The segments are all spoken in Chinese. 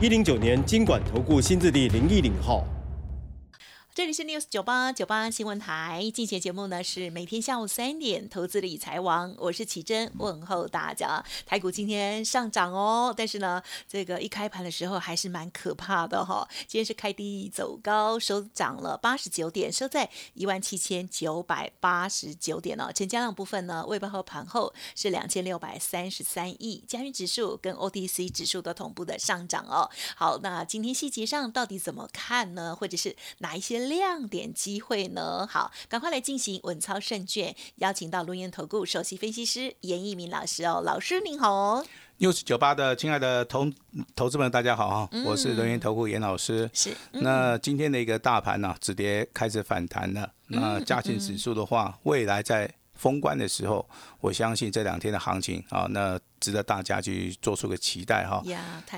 一零九年经管投顾新字第零一零号。这里是 News 九八九八新闻台，进行节目呢是每天下午三点，投资理财王，我是奇珍，问候大家。台股今天上涨哦，但是呢，这个一开盘的时候还是蛮可怕的哈。今天是开低走高，收涨了八十九点，收在一万七千九百八十九点哦。成交量部分呢，未盘和盘后是两千六百三十三亿，加元指数跟 OTC 指数都同步的上涨哦。好，那今天细节上到底怎么看呢？或者是哪一些？亮点机会呢？好，赶快来进行稳操胜券，邀请到龙岩投顾首席分析师严一鸣老师哦，老师您好哦。news 九八的亲爱的投投资们，大家好啊，我是龙岩投顾严老师。是，那今天的一个大盘呢，止跌开始反弹了。那加权指数的话，未来在。封关的时候，我相信这两天的行情啊，那值得大家去做出个期待哈。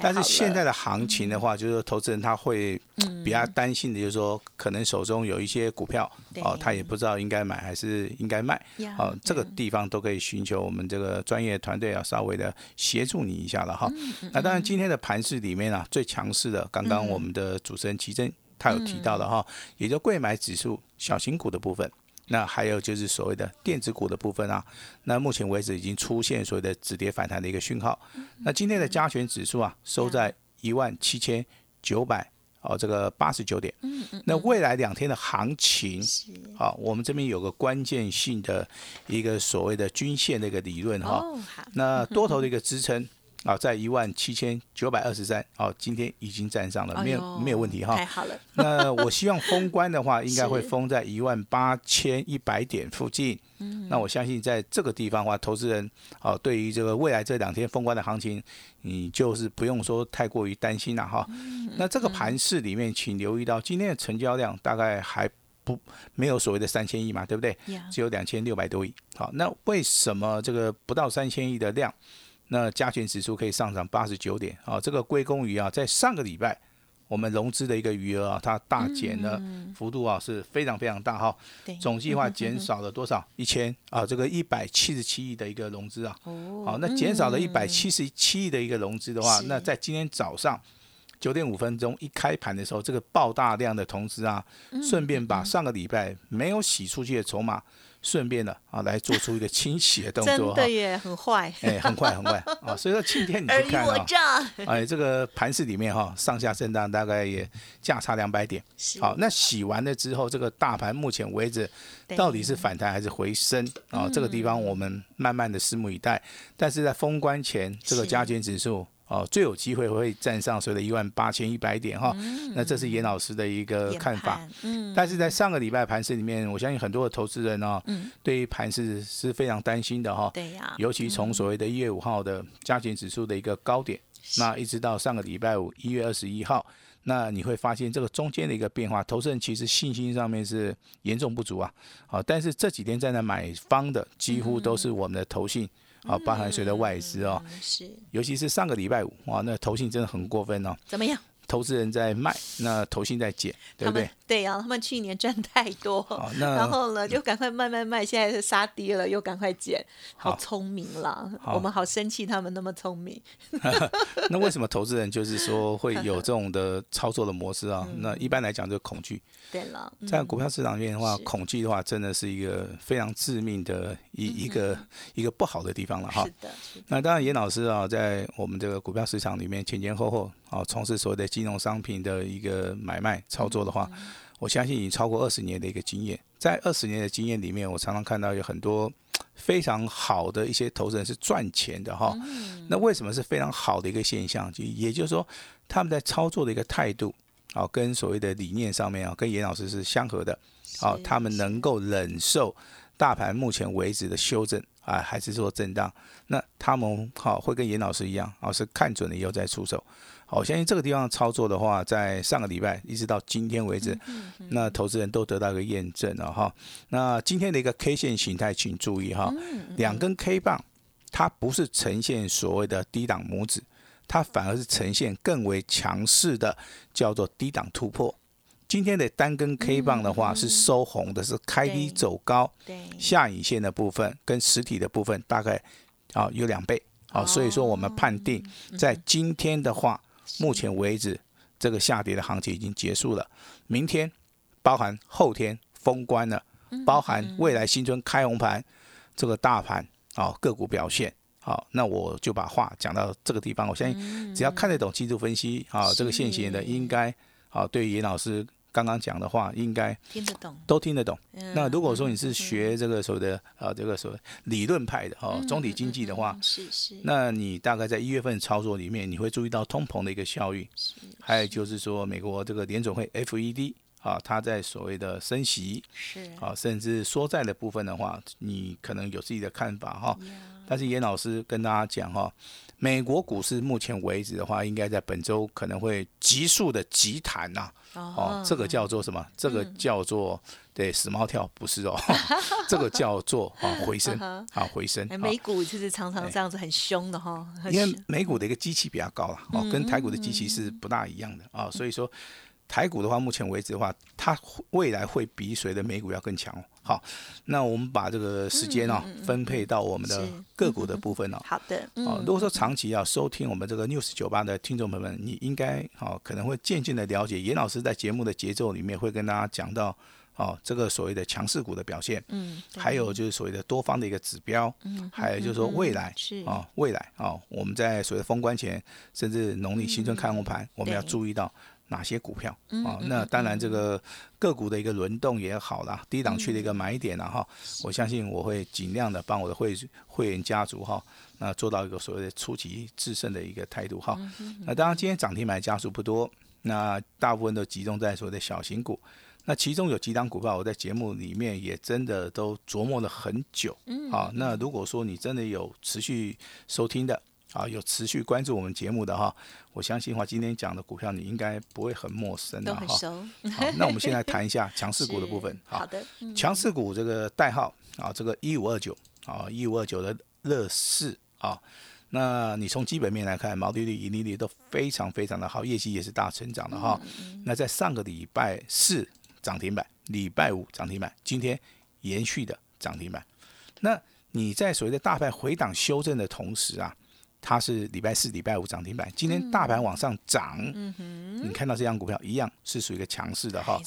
但是现在的行情的话，就是投资人他会比较担心的，就是说可能手中有一些股票哦，他也不知道应该买还是应该卖。哦，这个地方都可以寻求我们这个专业团队啊，稍微的协助你一下了哈。那当然，今天的盘市里面啊，最强势的，刚刚我们的主持人奇珍他有提到的哈，也就贵买指数小型股的部分。那还有就是所谓的电子股的部分啊，那目前为止已经出现所谓的止跌反弹的一个讯号。那今天的加权指数啊，收在一万七千九百哦，这个八十九点。嗯嗯。那未来两天的行情，好，我们这边有个关键性的一个所谓的均线的一个理论哈。那多头的一个支撑。啊，在一万七千九百二十三，哦，今天已经站上了，没有没有问题哈。太好了。那我希望封关的话，应该 会封在一万八千一百点附近。嗯。那我相信在这个地方的话，投资人哦，对于这个未来这两天封关的行情，你就是不用说太过于担心了哈。嗯。那这个盘市里面，请留意到今天的成交量大概还不没有所谓的三千亿嘛，对不对？只有两千六百多亿。好，那为什么这个不到三千亿的量？那加权指数可以上涨八十九点啊，这个归功于啊，在上个礼拜我们融资的一个余额啊，它大减的幅度啊是非常非常大哈。总计划减少了多少？一千啊，这个一百七十七亿的一个融资啊。哦。好，那减少了一百七十七亿的一个融资的话，那在今天早上九点五分钟一开盘的时候，这个爆大量的同时啊，顺便把上个礼拜没有洗出去的筹码。顺便的啊，来做出一个清洗的动作真的耶，很坏，哎，很快很快啊！所以说今天你去看啊，哎，这个盘市里面哈，上下震荡大概也价差两百点。好，那洗完了之后，这个大盘目前为止到底是反弹还是回升啊？这个地方我们慢慢的拭目以待。但是在封关前，这个加权指数。哦，最有机会会站上所谓的一万八千一百点哈，那这是严老师的一个看法。嗯，但是在上个礼拜盘市里面，我相信很多的投资人哦，对于盘市是非常担心的哈。对呀，尤其从所谓的一月五号的加权指数的一个高点，那一直到上个礼拜五一月二十一号，那你会发现这个中间的一个变化，投资人其实信心上面是严重不足啊。好，但是这几天在那买方的几乎都是我们的投信。啊，包含随着外资哦，是，尤其是上个礼拜五，哇，那投信真的很过分哦。怎么样？投资人在卖，那投信在减，对不对？对呀，他们去年赚太多，然后呢就赶快卖卖卖，现在是杀跌了又赶快减，好聪明啦！我们好生气，他们那么聪明。那为什么投资人就是说会有这种的操作的模式啊？那一般来讲就恐惧。对了，在股票市场里面的话，恐惧的话真的是一个非常致命的一一个一个不好的地方了哈。是的。那当然，严老师啊，在我们这个股票市场里面前前后后啊，从事所谓的金融商品的一个买卖操作的话。我相信已经超过二十年的一个经验，在二十年的经验里面，我常常看到有很多非常好的一些投资人是赚钱的哈。那为什么是非常好的一个现象？就也就是说，他们在操作的一个态度啊，跟所谓的理念上面啊，跟严老师是相合的。好，他们能够忍受大盘目前为止的修正。啊，还是说震荡？那他们好会跟严老师一样，啊，是看准了以后再出手。好，我相信这个地方操作的话，在上个礼拜一直到今天为止，那投资人都得到一个验证了哈。那今天的一个 K 线形态，请注意哈，两根 K 棒，它不是呈现所谓的低档拇指，它反而是呈现更为强势的，叫做低档突破。今天的单根 K 棒的话是收红的，是开低走高，下影线的部分跟实体的部分大概啊有两倍，好，所以说我们判定在今天的话，目前为止这个下跌的行情已经结束了，明天包含后天封关了，包含未来新春开红盘这个大盘啊个股表现，好，那我就把话讲到这个地方，我相信只要看得懂技术分析啊，这个现行的应该啊对严老师。刚刚讲的话，应该听得懂，都听得懂。那如果说你是学这个所谓的呃这个所谓理论派的哦，总体经济的话，是是，那你大概在一月份操作里面，你会注意到通膨的一个效应，还有就是说美国这个联总会 FED 啊，它在所谓的升息是啊，甚至缩债的部分的话，你可能有自己的看法哈。但是严老师跟大家讲哈。美国股市目前为止的话，应该在本周可能会急速的急弹呐。哦，这个叫做什么？这个叫做对死猫跳，不是哦。这个叫做啊回升啊回升。美股就是常常这样子很凶的哈。因为美股的一个机器比较高了哦，跟台股的机器是不大一样的啊，所以说。台股的话，目前为止的话，它未来会比谁的美股要更强。好，那我们把这个时间哦分配到我们的个股的部分哦。好的。哦，如果说长期要收听我们这个 news 酒吧的听众朋友们，你应该好可能会渐渐的了解严老师在节目的节奏里面会跟大家讲到哦这个所谓的强势股的表现，嗯，还有就是所谓的多方的一个指标，嗯，还有就是说未来是啊未来啊我们在所谓的封关前，甚至农历新春开红盘，我们要注意到。哪些股票啊？那当然，这个个股的一个轮动也好啦，低档区的一个买点了哈。我相信我会尽量的帮我的会会员家族哈，那做到一个所谓的出奇制胜的一个态度哈。那当然，今天涨停买家数不多，那大部分都集中在所谓的小型股。那其中有几档股票，我在节目里面也真的都琢磨了很久。好，那如果说你真的有持续收听的。啊，有持续关注我们节目的哈，我相信的话今天讲的股票你应该不会很陌生的哈。好，那我们现在谈一下强势股的部分。好的，强势股这个代号啊，这个一五二九啊，一五二九的乐视啊，那你从基本面来看，毛利率、盈利率都非常非常的好，业绩也是大成长的哈。那在上个礼拜四涨停板，礼拜五涨停板，今天延续的涨停板。那你在所谓的大盘回档修正的同时啊。它是礼拜四、礼拜五涨停板，今天大盘往上涨，你看到这张股票一样是属于一个强势的哈。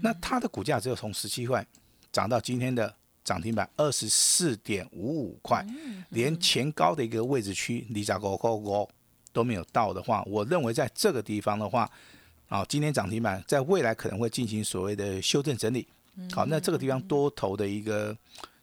那它的股价只有从十七块涨到今天的涨停板二十四点五五块，连前高的一个位置区离扎高高高都没有到的话，我认为在这个地方的话，啊，今天涨停板在未来可能会进行所谓的修正整理。好，那这个地方多头的一个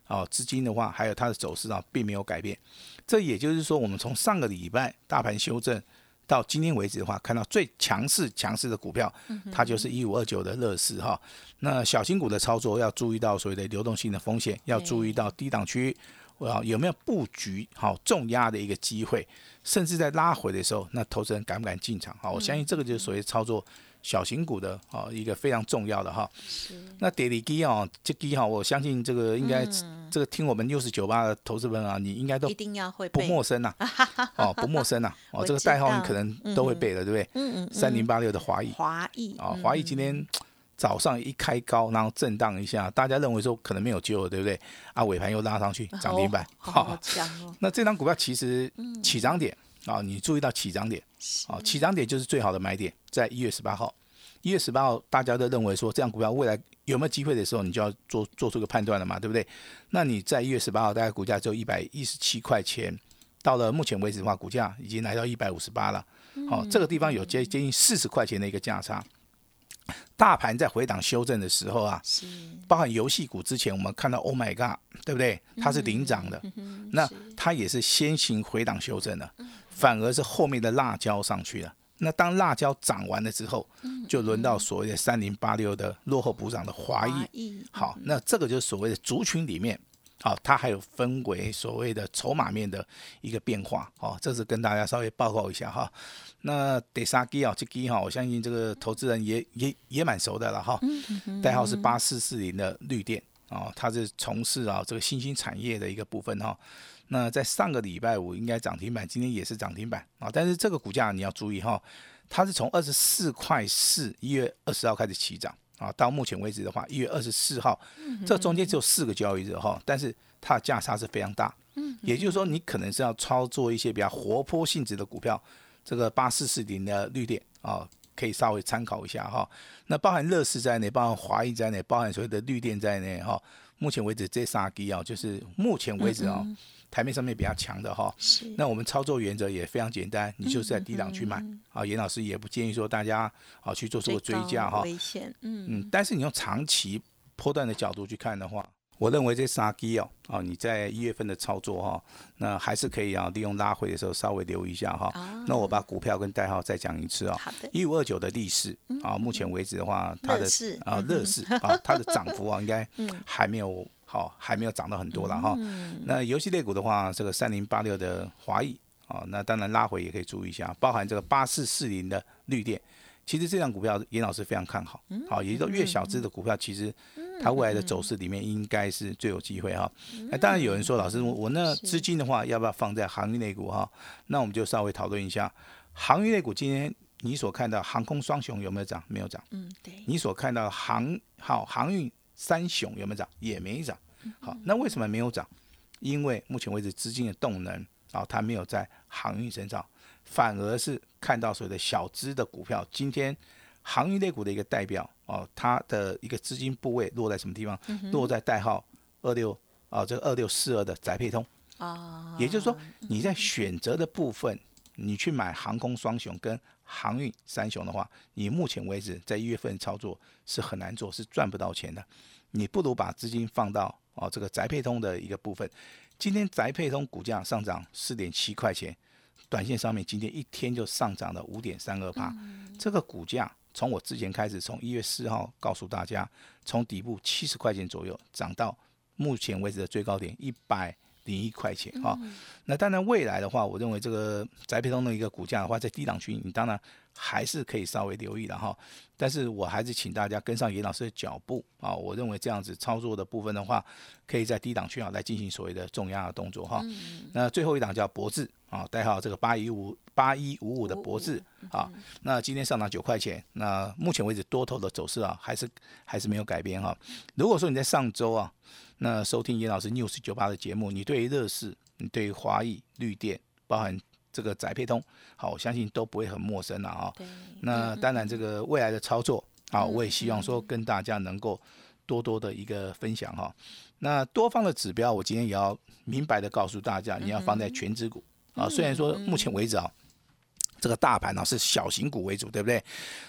啊资金的话，还有它的走势啊，并没有改变。这也就是说，我们从上个礼拜大盘修正到今天为止的话，看到最强势强势的股票，它就是一五二九的乐视哈。那小型股的操作要注意到所谓的流动性的风险，要注意到低档区啊有没有布局好重压的一个机会，甚至在拉回的时候，那投资人敢不敢进场？好，我相信这个就是所谓操作。小型股的啊，一个非常重要的哈。那跌力基啊，这基哈，我相信这个应该这个听我们六十九八的投资人啊，你应该都一定要会不陌生呐。哦，不陌生呐。哦，这个代号你可能都会背了，对不对？嗯嗯。三零八六的华裔。华裔。啊，华裔今天早上一开高，然后震荡一下，大家认为说可能没有救了，对不对？啊，尾盘又拉上去涨停板。好强哦。那这张股票其实起涨点啊，你注意到起涨点。啊，起涨点就是最好的买点，在一月十八号。一月十八号，大家都认为说这样股票未来有没有机会的时候，你就要做做出个判断了嘛，对不对？那你在一月十八号，大概股价只有一百一十七块钱，到了目前为止的话，股价已经来到一百五十八了。好，这个地方有接接近四十块钱的一个价差。大盘在回档修正的时候啊，包含游戏股之前我们看到 Oh my God，对不对？它是领涨的，那它也是先行回档修正的，反而是后面的辣椒上去了。那当辣椒涨完了之后，就轮到所谓的三零八六的落后补涨的华裔。好，那这个就是所谓的族群里面好，它还有分为所谓的筹码面的一个变化，哦，这是跟大家稍微报告一下哈。那德萨基啊，这基哈，我相信这个投资人也也也蛮熟的了哈。代号是八四四零的绿电啊，它是从事啊这个新兴产业的一个部分哈。那在上个礼拜五应该涨停板，今天也是涨停板啊。但是这个股价你要注意哈，它是从二十四块四一月二十号开始起涨。啊，到目前为止的话，一月二十四号，这中间只有四个交易日哈，但是它的价差是非常大。嗯，也就是说，你可能是要操作一些比较活泼性质的股票，这个八四四零的绿电啊，可以稍微参考一下哈。那包含乐视在内，包含华谊在内，包含所谓的绿电在内哈。目前为止这三基啊，就是目前为止啊。台面上面比较强的哈，那我们操作原则也非常简单，你就是在低档去买啊。严老师也不建议说大家啊去做这个追加哈，危险，嗯嗯。但是你用长期波段的角度去看的话，我认为这三基哦，啊你在一月份的操作哈，那还是可以啊利用拉回的时候稍微留意一下哈。那我把股票跟代号再讲一次啊，一五二九的历史啊，目前为止的话，它的啊乐视 啊，它的涨幅啊应该还没有。好，还没有涨到很多了哈。那游戏类股的话，这个三零八六的华谊啊，那当然拉回也可以注意一下，包含这个八四四零的绿电，其实这张股票严老师非常看好。好，也就越小资的股票，其实它未来的走势里面应该是最有机会哈。那当然有人说，老师我那资金的话要不要放在航运类股哈？那我们就稍微讨论一下，航运类股今天你所看到航空双雄有没有涨？没有涨。嗯，对。你所看到航好航运三雄有没有涨？也没涨。好，那为什么没有涨？因为目前为止资金的动能啊，它没有在航运身上，反而是看到所谓的小资的股票。今天航运类股的一个代表哦，它的一个资金部位落在什么地方？落在代号二六啊，这个二六四二的宅配通啊。也就是说，你在选择的部分，你去买航空双雄跟航运三雄的话，你目前为止在一月份操作是很难做，是赚不到钱的。你不如把资金放到哦这个宅配通的一个部分。今天宅配通股价上涨四点七块钱，短线上面今天一天就上涨了五点三二帕。这个股价从我之前开始，从一月四号告诉大家，从底部七十块钱左右涨到目前为止的最高点一百零一块钱哈。那当然未来的话，我认为这个宅配通的一个股价的话，在低档区，你当然。还是可以稍微留意的哈，但是我还是请大家跟上严老师的脚步啊，我认为这样子操作的部分的话，可以在低档区啊来进行所谓的重压的动作哈。那最后一档叫博智啊，代号这个八一五八一五五的博智啊，那今天上涨九块钱，那目前为止多头的走势啊，还是还是没有改变哈。如果说你在上周啊，那收听严老师 news 九八的节目，你对于乐视，你对于华谊绿电，包含。这个宅配通，好，我相信都不会很陌生了啊。那当然，这个未来的操作，啊，我也希望说跟大家能够多多的一个分享哈。那多方的指标，我今天也要明白的告诉大家，你要放在全指股啊。虽然说目前为止啊。这个大盘呢是小型股为主，对不对？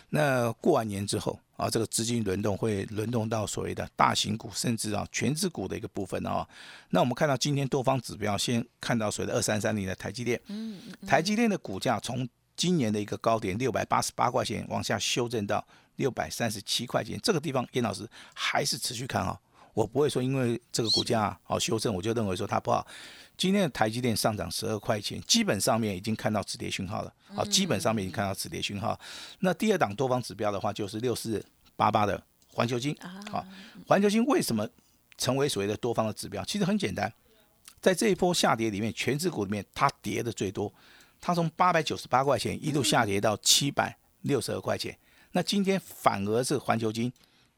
那过完年之后啊，这个资金轮动会轮动到所谓的大型股，甚至啊全资股的一个部分啊。那我们看到今天多方指标，先看到所谓的二三三零的台积电，嗯，台积电的股价从今年的一个高点六百八十八块钱往下修正到六百三十七块钱，这个地方严老师还是持续看好。我不会说因为这个股价好修正，我就认为说它不好。今天的台积电上涨十二块钱，基本上面已经看到止跌讯号了。好，基本上面已经看到止跌讯号。那第二档多方指标的话，就是六四八八的环球金。好，环球金为什么成为所谓的多方的指标？其实很简单，在这一波下跌里面，全指股里面它跌的最多，它从八百九十八块钱一路下跌到七百六十二块钱。那今天反而是环球金，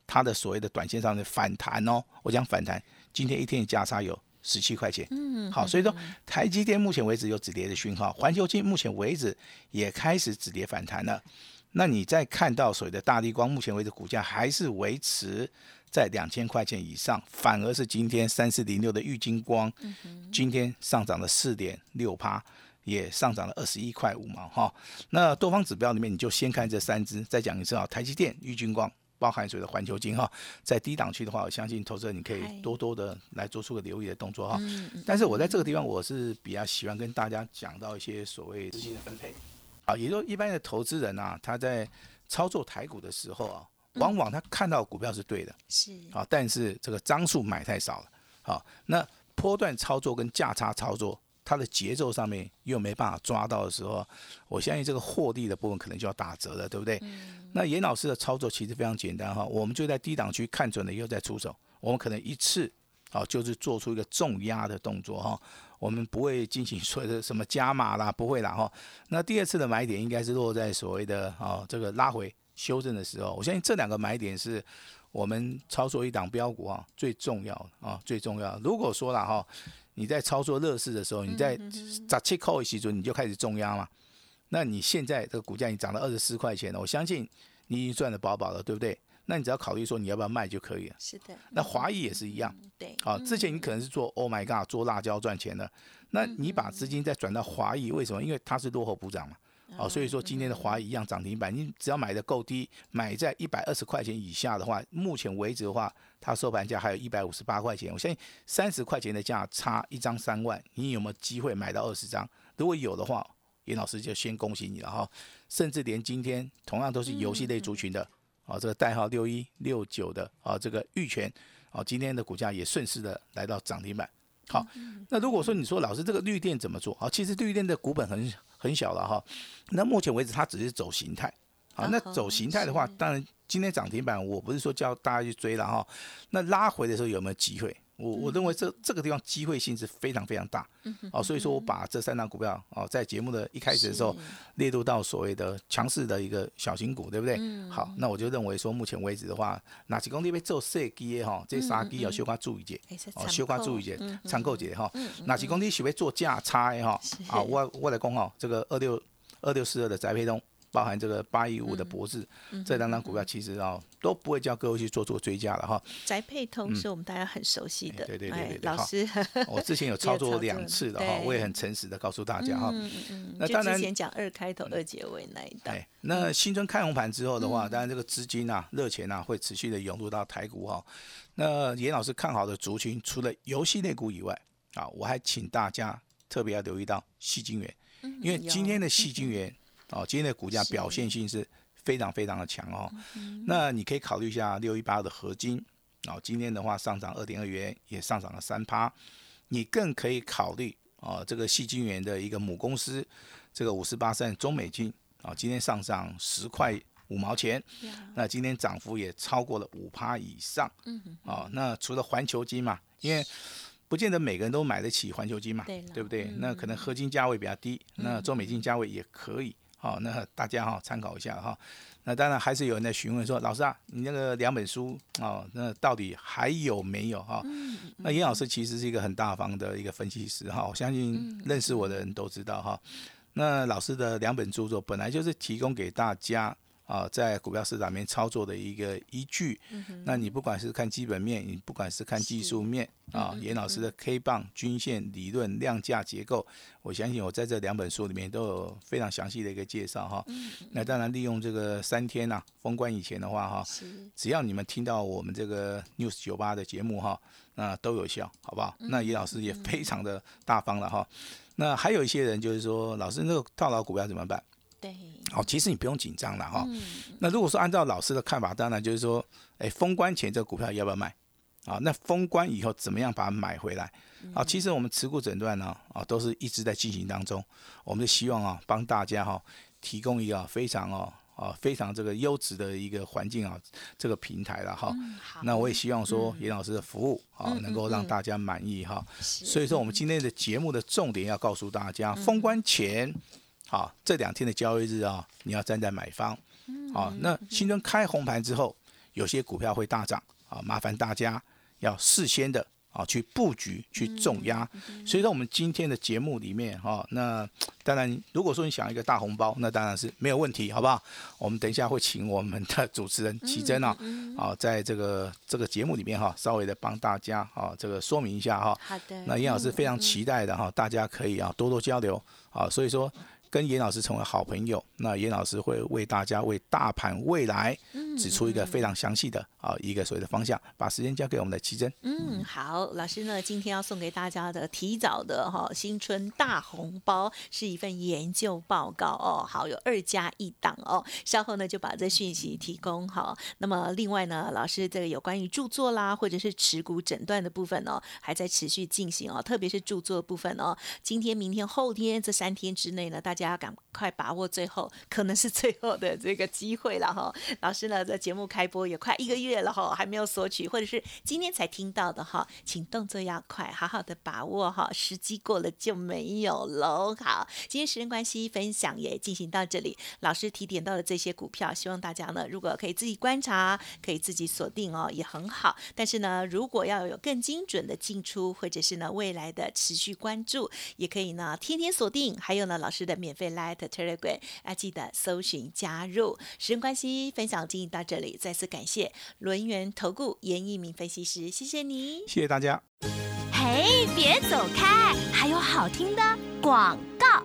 它的所谓的短线上的反弹哦，我讲反弹，今天一天的价差有。十七块钱，嗯，好，所以说台积电目前为止有止跌的讯号，环球金目前为止也开始止跌反弹了。那你再看到所谓的大地光，目前为止股价还是维持在两千块钱以上，反而是今天三四零六的玉金光，今天上涨了四点六趴，也上涨了二十一块五毛哈。那多方指标里面，你就先看这三只，再讲一次啊，台积电、玉金光。包含所谓的环球金哈，在低档区的话，我相信投资人你可以多多的来做出个留意的动作哈。但是我在这个地方，我是比较喜欢跟大家讲到一些所谓资金的分配。啊，也就一般的投资人啊，他在操作台股的时候啊，往往他看到股票是对的，是。啊，但是这个张数买太少了，好，那波段操作跟价差操作，它的节奏上面又没办法抓到的时候，我相信这个获利的部分可能就要打折了，对不对？那严老师的操作其实非常简单哈，我们就在低档区看准了以后再出手，我们可能一次啊就是做出一个重压的动作哈，我们不会进行所谓的什么加码啦，不会啦哈。那第二次的买点应该是落在所谓的啊这个拉回修正的时候，我相信这两个买点是我们操作一档标股啊最重要的啊最重要。如果说了哈。你在操作乐视的时候，你在砸七扣一时准你就开始重压嘛？那你现在这个股价已经涨到二十四块钱了，我相信你已经赚的饱饱了，对不对？那你只要考虑说你要不要卖就可以了。是的。那华谊也是一样。对。啊，之前你可能是做 Oh my God 做辣椒赚钱的，那你把资金再转到华谊，为什么？因为它是落后补涨嘛。哦，所以说今天的华谊一样涨停板，你只要买的够低，买在一百二十块钱以下的话，目前为止的话，它收盘价还有一百五十八块钱。我相信三十块钱的价差一张三万，你有没有机会买到二十张？如果有的话，严老师就先恭喜你了哈。甚至连今天同样都是游戏类族群的，啊，这个代号六一六九的啊，这个玉泉，啊，今天的股价也顺势的来到涨停板。好，那如果说你说老师这个绿电怎么做？好，其实绿电的股本很很小了哈。那目前为止它只是走形态，好，那走形态的话，当然今天涨停板，我不是说叫大家去追了哈。那拉回的时候有没有机会？我我认为这这个地方机会性是非常非常大，哦，所以说我把这三档股票哦，在节目的一开始的时候列入到所谓的强势的一个小型股，对不对？好，那我就认为说，目前为止的话，哪几公里被做设计哈，这三基要修花注意节，哦，修花注意节，参考节哈，哪几公里喜欢做价差哈？啊，我我来讲哈，这个二六二六四二的宅配通。包含这个八一五的博智，这两张股票其实啊都不会叫各位去做做追加了哈。宅配通是我们大家很熟悉的，对对对对，老师，我之前有操作两次的哈，我也很诚实的告诉大家哈。那当然，之前讲二开头二结尾那一档。那新春开红盘之后的话，当然这个资金啊、热钱啊会持续的涌入到台股哈。那严老师看好的族群，除了游戏类股以外啊，我还请大家特别要留意到细晶元，因为今天的细晶元。哦，今天的股价表现性是非常非常的强哦。那你可以考虑一下六一八的合金，哦，今天的话上涨二点二元，也上涨了三趴。你更可以考虑哦，这个细晶元的一个母公司，这个五十八三中美金，啊，今天上涨十块五毛钱，那今天涨幅也超过了五趴以上。嗯哦，那除了环球金嘛，因为不见得每个人都买得起环球金嘛，对不对？那可能合金价位比较低，那中美金价位也可以。好，那大家哈参考一下哈。那当然还是有人在询问说，老师啊，你那个两本书哦，那到底还有没有哈？那严老师其实是一个很大方的一个分析师哈，我相信认识我的人都知道哈。那老师的两本著作本来就是提供给大家。啊，在股票市场面操作的一个依据，那你不管是看基本面，你不管是看技术面啊，严老师的 K 棒均线理论、量价结构，我相信我在这两本书里面都有非常详细的一个介绍哈。那当然利用这个三天呐封关以前的话哈，只要你们听到我们这个 News 九八的节目哈，那都有效，好不好？那严老师也非常的大方了哈。那还有一些人就是说，老师那个套牢股票怎么办？对，好，其实你不用紧张了哈。那如果说按照老师的看法，当然就是说，哎，封关前这个股票要不要卖？啊，那封关以后怎么样把它买回来？啊，其实我们持股诊断呢，啊，都是一直在进行当中。我们希望啊，帮大家哈提供一个非常哦啊非常这个优质的一个环境啊，这个平台了哈。那我也希望说，严老师的服务啊，能够让大家满意哈。所以说，我们今天的节目的重点要告诉大家，封关前。好，这两天的交易日啊，你要站在买方。好，那新春开红盘之后，有些股票会大涨啊，麻烦大家要事先的啊去布局去重压。所以说，我们今天的节目里面哈，那当然，如果说你想一个大红包，那当然是没有问题，好不好？我们等一下会请我们的主持人奇珍啊，啊，在这个这个节目里面哈，稍微的帮大家啊这个说明一下哈。好的。那严老师非常期待的哈，大家可以啊多多交流啊，所以说。跟严老师成为好朋友，那严老师会为大家为大盘未来指出一个非常详细的啊一个所谓的方向。把时间交给我们的奇珍。嗯，好，老师呢，今天要送给大家的提早的哈新春大红包是一份研究报告哦，好，有二加一档哦，稍后呢就把这讯息提供好。那么另外呢，老师这个有关于著作啦，或者是持股诊断的部分哦，还在持续进行哦，特别是著作部分哦，今天、明天、后天这三天之内呢，大家家赶快把握最后可能是最后的这个机会了哈。老师呢，在节目开播也快一个月了哈，还没有索取，或者是今天才听到的哈，请动作要快，好好的把握哈，时机过了就没有喽。好，今天时间关系，分享也进行到这里。老师提点到的这些股票，希望大家呢，如果可以自己观察，可以自己锁定哦，也很好。但是呢，如果要有更精准的进出，或者是呢未来的持续关注，也可以呢天天锁定。还有呢，老师的免费 Light Telegram，要记得搜寻加入。时间关系，分享进行到这里，再次感谢轮源投顾严一鸣分析师，谢谢你。谢谢大家。嘿，别走开，还有好听的广告。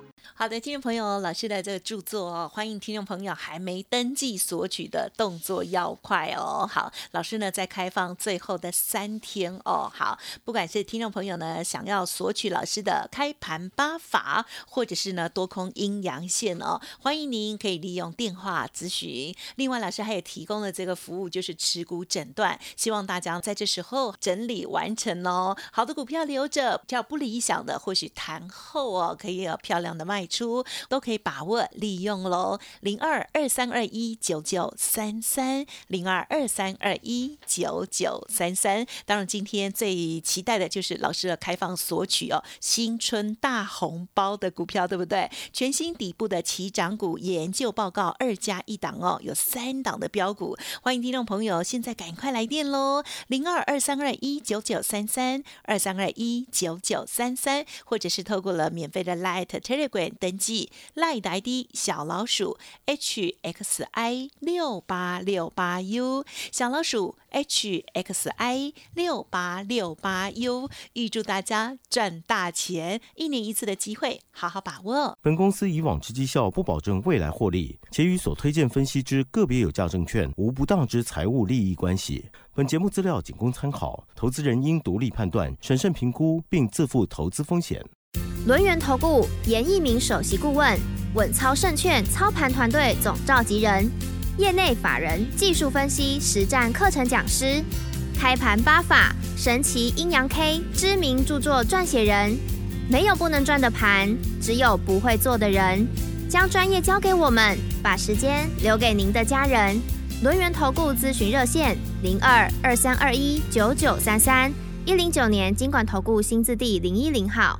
好的，听众朋友，老师的这个著作哦，欢迎听众朋友还没登记索取的动作要快哦。好，老师呢在开放最后的三天哦。好，不管是听众朋友呢想要索取老师的开盘八法，或者是呢多空阴阳线哦，欢迎您可以利用电话咨询。另外，老师还有提供的这个服务，就是持股诊断，希望大家在这时候整理完成哦。好的股票留着，比较不理想的，或许谈后哦可以有漂亮的卖。出都可以把握利用喽，零二二三二一九九三三，零二二三二一九九三三。当然，今天最期待的就是老师的开放索取哦，新春大红包的股票，对不对？全新底部的起涨股研究报告二加一档哦，有三档的标股，欢迎听众朋友现在赶快来电喽，零二二三二一九九三三，二三二一九九三三，或者是透过了免费的 Light Telegram。登记赖的小老鼠 H X I 六八六八 U 小老鼠 H X I 六八六八 U，预祝大家赚大钱！一年一次的机会，好好把握。本公司以往之绩效不保证未来获利，且与所推荐分析之个别有价证券无不当之财务利益关系。本节目资料仅供参考，投资人应独立判断、审慎评估，并自负投资风险。轮源投顾严一鸣首席顾问，稳操胜券操盘团队总召集人，业内法人技术分析实战课程讲师，开盘八法神奇阴阳 K 知名著作撰写人。没有不能赚的盘，只有不会做的人。将专业交给我们，把时间留给您的家人。轮源投顾咨询热线：零二二三二一九九三三一零九年经管投顾新字第零一零号。